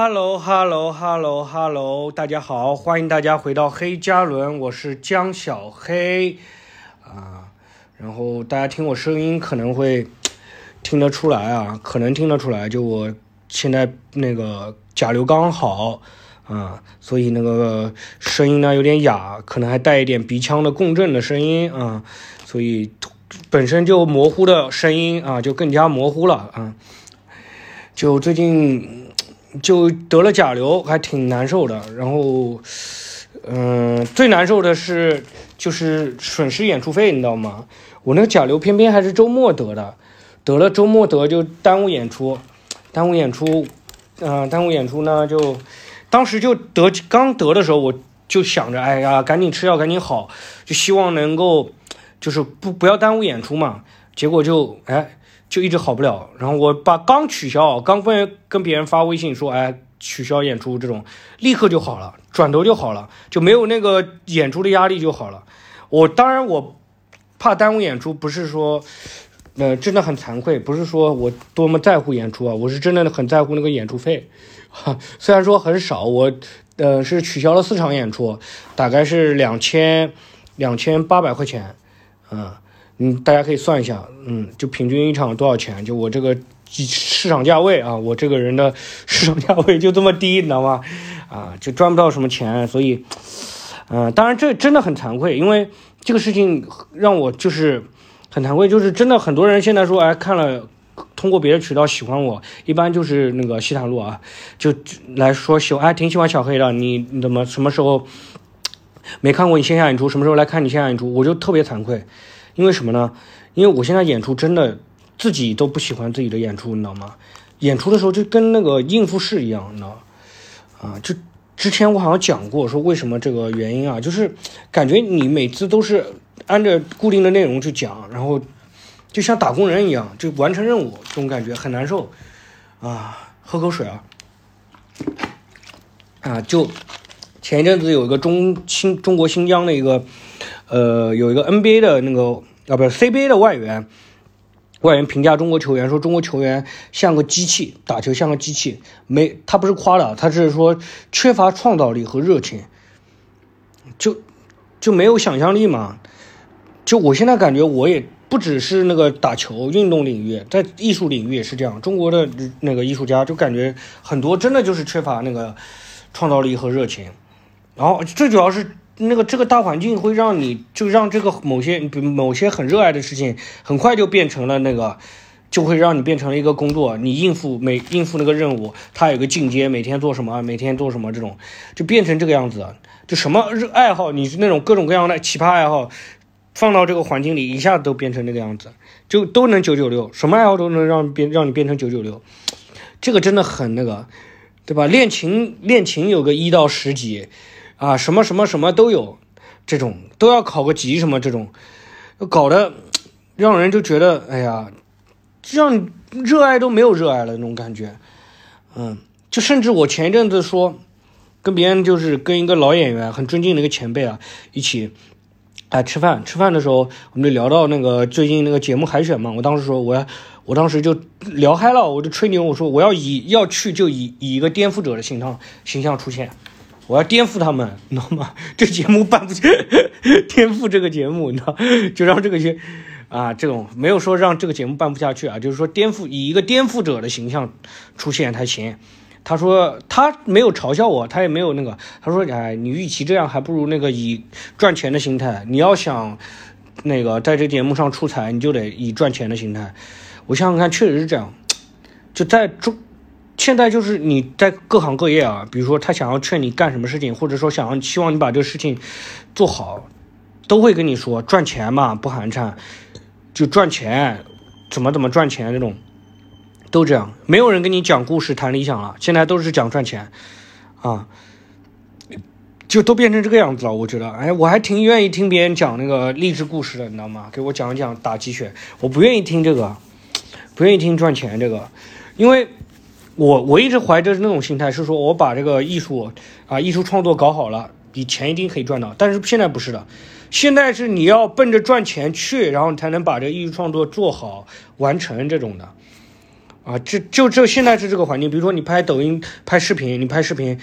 Hello Hello Hello Hello，大家好，欢迎大家回到黑加仑，我是江小黑啊。然后大家听我声音可能会听得出来啊，可能听得出来，就我现在那个甲流刚好啊，所以那个声音呢有点哑，可能还带一点鼻腔的共振的声音啊，所以本身就模糊的声音啊就更加模糊了啊。就最近。就得了甲流，还挺难受的。然后，嗯，最难受的是就是损失演出费，你知道吗？我那个甲流偏偏还是周末得的，得了周末得就耽误演出，耽误演出，嗯，耽误演出呢就，当时就得刚得的时候，我就想着，哎呀，赶紧吃药，赶紧好，就希望能够就是不不要耽误演出嘛。结果就哎。就一直好不了，然后我把刚取消，刚跟跟别人发微信说，哎，取消演出这种，立刻就好了，转头就好了，就没有那个演出的压力就好了。我当然我怕耽误演出，不是说，呃，真的很惭愧，不是说我多么在乎演出啊，我是真的很在乎那个演出费，虽然说很少，我呃是取消了四场演出，大概是两千两千八百块钱，嗯。嗯，大家可以算一下，嗯，就平均一场多少钱？就我这个市场价位啊，我这个人的市场价位就这么低，你知道吗？啊，就赚不到什么钱，所以，嗯，当然这真的很惭愧，因为这个事情让我就是很惭愧，就是真的很多人现在说，哎，看了通过别的渠道喜欢我，一般就是那个西塔路啊，就来说喜欢哎挺喜欢小黑的，你你怎么什么时候没看过你线下演出？什么时候来看你线下演出？我就特别惭愧。因为什么呢？因为我现在演出真的自己都不喜欢自己的演出，你知道吗？演出的时候就跟那个应付式一样，你知道？啊，就之前我好像讲过，说为什么这个原因啊，就是感觉你每次都是按照固定的内容去讲，然后就像打工人一样，就完成任务，这种感觉很难受啊。喝口水啊，啊，就前一阵子有一个中新中国新疆的一个。呃，有一个 NBA 的那个啊，不是 CBA 的外援，外援评价中国球员说，中国球员像个机器，打球像个机器，没他不是夸的，他是说缺乏创造力和热情，就就没有想象力嘛。就我现在感觉，我也不只是那个打球运动领域，在艺术领域也是这样。中国的那个艺术家就感觉很多真的就是缺乏那个创造力和热情，然后最主要是。那个这个大环境会让你就让这个某些某些很热爱的事情很快就变成了那个，就会让你变成了一个工作，你应付每应付那个任务，它有个进阶，每天做什么，每天做什么这种，就变成这个样子，就什么热爱好，你是那种各种各样的奇葩爱好，放到这个环境里，一下子都变成那个样子，就都能九九六，什么爱好都能让变让你变成九九六，这个真的很那个，对吧？练琴练琴有个一到十级。啊，什么什么什么都有，这种都要考个级，什么这种，搞得让人就觉得，哎呀，让热爱都没有热爱了那种感觉，嗯，就甚至我前一阵子说，跟别人就是跟一个老演员，很尊敬的一个前辈啊，一起，哎吃饭，吃饭的时候我们就聊到那个最近那个节目海选嘛，我当时说我要，我当时就聊嗨了，我就吹牛，我说我要以要去就以以一个颠覆者的形象形象出现。我要颠覆他们，你知道吗？这节目办不，颠覆这个节目，你知道，就让这个些，啊，这种没有说让这个节目办不下去啊，就是说颠覆以一个颠覆者的形象出现才行。他说他没有嘲笑我，他也没有那个，他说哎，你与其这样，还不如那个以赚钱的心态。你要想那个在这节目上出彩，你就得以赚钱的心态。我想想看，确实是这样，就在中。现在就是你在各行各业啊，比如说他想要劝你干什么事情，或者说想要希望你把这个事情做好，都会跟你说赚钱嘛，不寒碜，就赚钱，怎么怎么赚钱那种，都这样，没有人跟你讲故事谈理想了，现在都是讲赚钱，啊，就都变成这个样子了。我觉得，哎，我还挺愿意听别人讲那个励志故事的，你知道吗？给我讲一讲打鸡血，我不愿意听这个，不愿意听赚钱这个，因为。我我一直怀着那种心态，是说我把这个艺术啊，艺术创作搞好了，你钱一定可以赚到。但是现在不是的，现在是你要奔着赚钱去，然后才能把这个艺术创作做好完成这种的。啊，这就这现在是这个环境。比如说你拍抖音、拍视频，你拍视频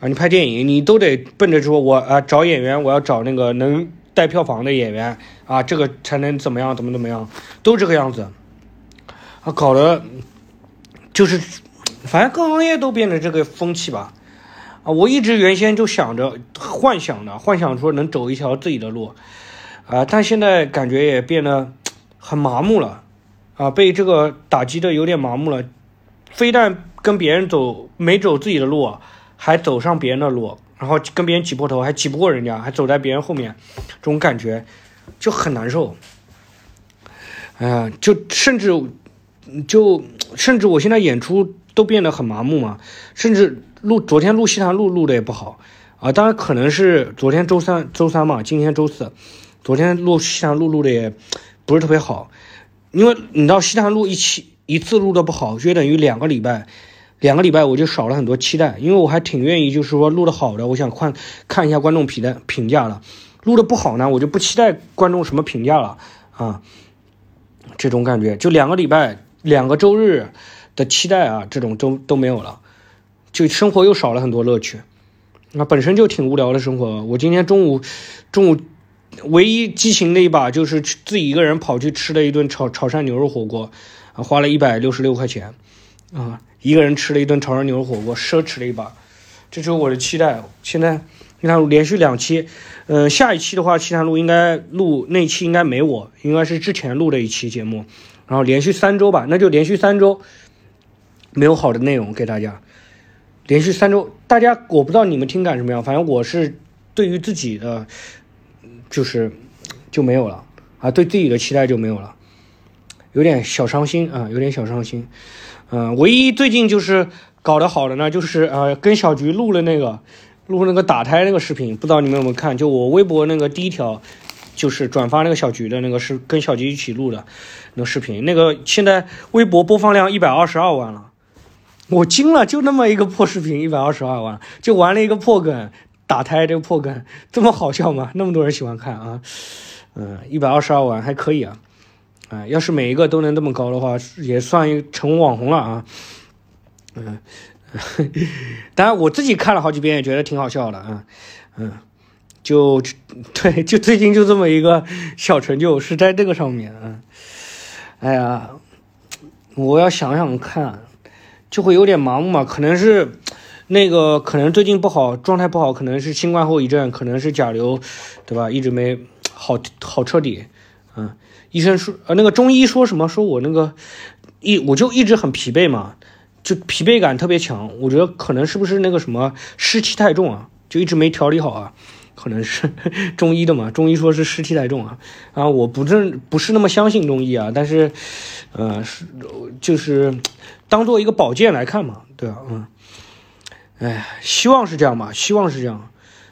啊，你拍电影，你都得奔着说，我啊找演员，我要找那个能带票房的演员啊，这个才能怎么样，怎么怎么样，都这个样子啊，搞得就是反正各行业都变成这个风气吧。啊，我一直原先就想着幻想的，幻想说能走一条自己的路啊，但现在感觉也变得很麻木了。啊，被这个打击的有点麻木了，非但跟别人走没走自己的路，还走上别人的路，然后跟别人挤破头，还挤不过人家，还走在别人后面，这种感觉就很难受。哎呀，就甚至就甚至我现在演出都变得很麻木嘛，甚至录昨天录西坛录录的也不好啊，当然可能是昨天周三周三嘛，今天周四，昨天录西坛录录的也不是特别好。因为你到西坛录一期一次录的不好，约等于两个礼拜，两个礼拜我就少了很多期待。因为我还挺愿意，就是说录的好的，我想看看一下观众评的评价了。录的不好呢，我就不期待观众什么评价了啊。这种感觉，就两个礼拜，两个周日的期待啊，这种都都没有了，就生活又少了很多乐趣。那本身就挺无聊的生活，我今天中午中午。唯一激情的一把就是自己一个人跑去吃了一顿潮潮汕牛肉火锅，啊，花了一百六十六块钱，啊，一个人吃了一顿潮汕牛肉火锅，奢侈了一把，这就是我的期待。现在你看连续两期，呃，下一期的话，七坛路应该录那期应该没我，应该是之前录的一期节目，然后连续三周吧，那就连续三周没有好的内容给大家，连续三周，大家我不知道你们听感什么样，反正我是对于自己的。就是就没有了啊，对自己的期待就没有了，有点小伤心啊，有点小伤心。嗯，唯一最近就是搞得好的呢，就是呃，跟小菊录了那个录那个打胎那个视频，不知道你们有没有看？就我微博那个第一条，就是转发那个小菊的那个是跟小菊一起录的那个视频，那个现在微博播放量一百二十二万了，我惊了，就那么一个破视频一百二十二万，就玩了一个破梗。打胎这个破梗这么好笑吗？那么多人喜欢看啊，嗯，一百二十二万还可以啊，啊，要是每一个都能这么高的话，也算一成网红了啊，嗯，当然我自己看了好几遍也觉得挺好笑的啊，嗯，就对，就最近就这么一个小成就是在这个上面啊，哎呀，我要想想看，就会有点麻木嘛，可能是。那个可能最近不好，状态不好，可能是新冠后遗症，可能是甲流，对吧？一直没好好彻底，嗯，医生说，呃，那个中医说什么？说我那个一我就一直很疲惫嘛，就疲惫感特别强。我觉得可能是不是那个什么湿气太重啊？就一直没调理好啊？可能是 中医的嘛？中医说是湿气太重啊。啊，我不正不是那么相信中医啊，但是，呃，是就是当做一个宝剑来看嘛，对吧？嗯。哎，希望是这样吧，希望是这样，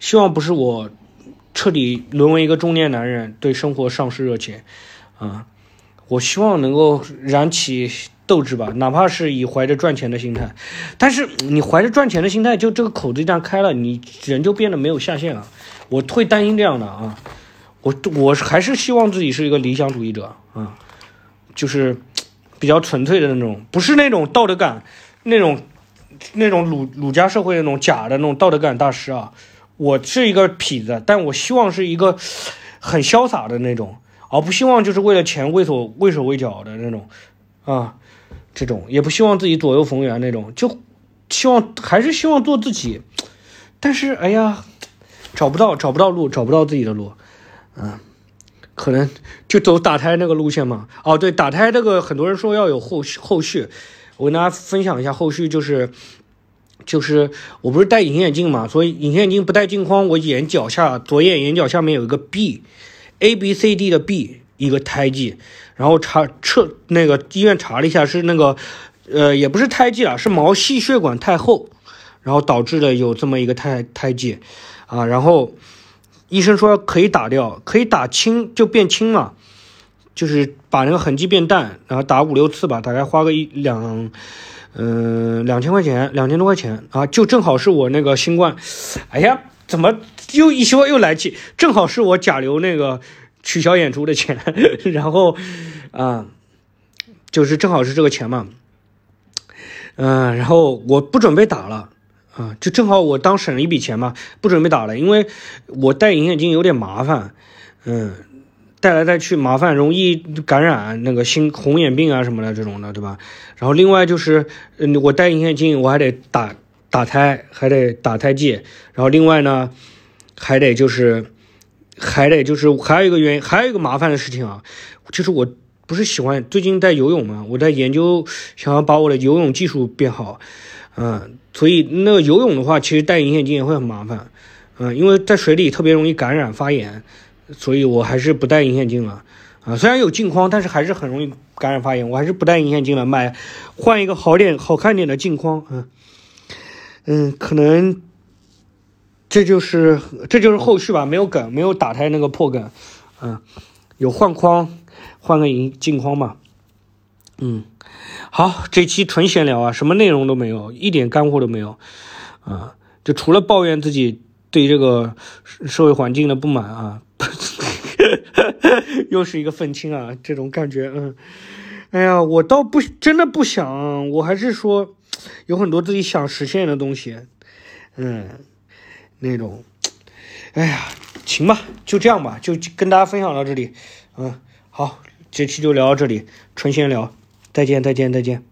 希望不是我彻底沦为一个中年男人，对生活丧失热情，啊，我希望能够燃起斗志吧，哪怕是以怀着赚钱的心态，但是你怀着赚钱的心态，就这个口子一旦开了，你人就变得没有下限了，我会担心这样的啊，我我还是希望自己是一个理想主义者啊，就是比较纯粹的那种，不是那种道德感那种。那种儒儒家社会那种假的那种道德感大师啊，我是一个痞子，但我希望是一个很潇洒的那种，而不希望就是为了钱畏手畏手畏脚的那种啊，这种也不希望自己左右逢源那种，就希望还是希望做自己，但是哎呀，找不到找不到路，找不到自己的路，嗯，可能就走打胎那个路线嘛。哦，对，打胎这个很多人说要有后续后续。我跟大家分享一下后续，就是，就是我不是戴隐形眼镜嘛，所以隐形眼镜不戴镜框，我眼角下左眼眼角下面有一个 B，A B C D 的 B 一个胎记，然后查测那个医院查了一下是那个，呃，也不是胎记啊，是毛细血管太厚，然后导致的有这么一个胎胎记，啊，然后医生说可以打掉，可以打轻就变轻嘛。就是把那个痕迹变淡，然后打五六次吧，大概花个一两，嗯，两千块钱，两千多块钱啊，就正好是我那个新冠，哎呀，怎么又一说又来气，正好是我甲流那个取消演出的钱，然后啊，就是正好是这个钱嘛，嗯，然后我不准备打了，啊，就正好我当省了一笔钱嘛，不准备打了，因为我戴隐形眼镜有点麻烦，嗯，戴来戴去麻烦，容易感染那个新红眼病啊什么的这种的，对吧？然后另外就是，嗯，我戴隐形眼镜我还得打打胎，还得打胎剂，然后另外呢，还得就是，还得就是还有一个原因，还有一个麻烦的事情啊，就是我。不是喜欢最近在游泳嘛？我在研究，想要把我的游泳技术变好，嗯，所以那个游泳的话，其实戴隐形眼镜也会很麻烦，嗯，因为在水里特别容易感染发炎，所以我还是不戴隐形眼镜了，啊，虽然有镜框，但是还是很容易感染发炎，我还是不戴隐形眼镜了，买换一个好点、好看点的镜框，嗯，嗯，可能这就是这就是后续吧，没有梗，没有打开那个破梗，嗯，有换框。换个镜镜框嘛，嗯，好，这期纯闲聊啊，什么内容都没有，一点干货都没有，啊，就除了抱怨自己对这个社会环境的不满啊，又是一个愤青啊，这种感觉，嗯，哎呀，我倒不真的不想，我还是说有很多自己想实现的东西，嗯，那种，哎呀，行吧，就这样吧，就跟大家分享到这里，嗯，好。这期就聊到这里，纯闲聊，再见，再见，再见。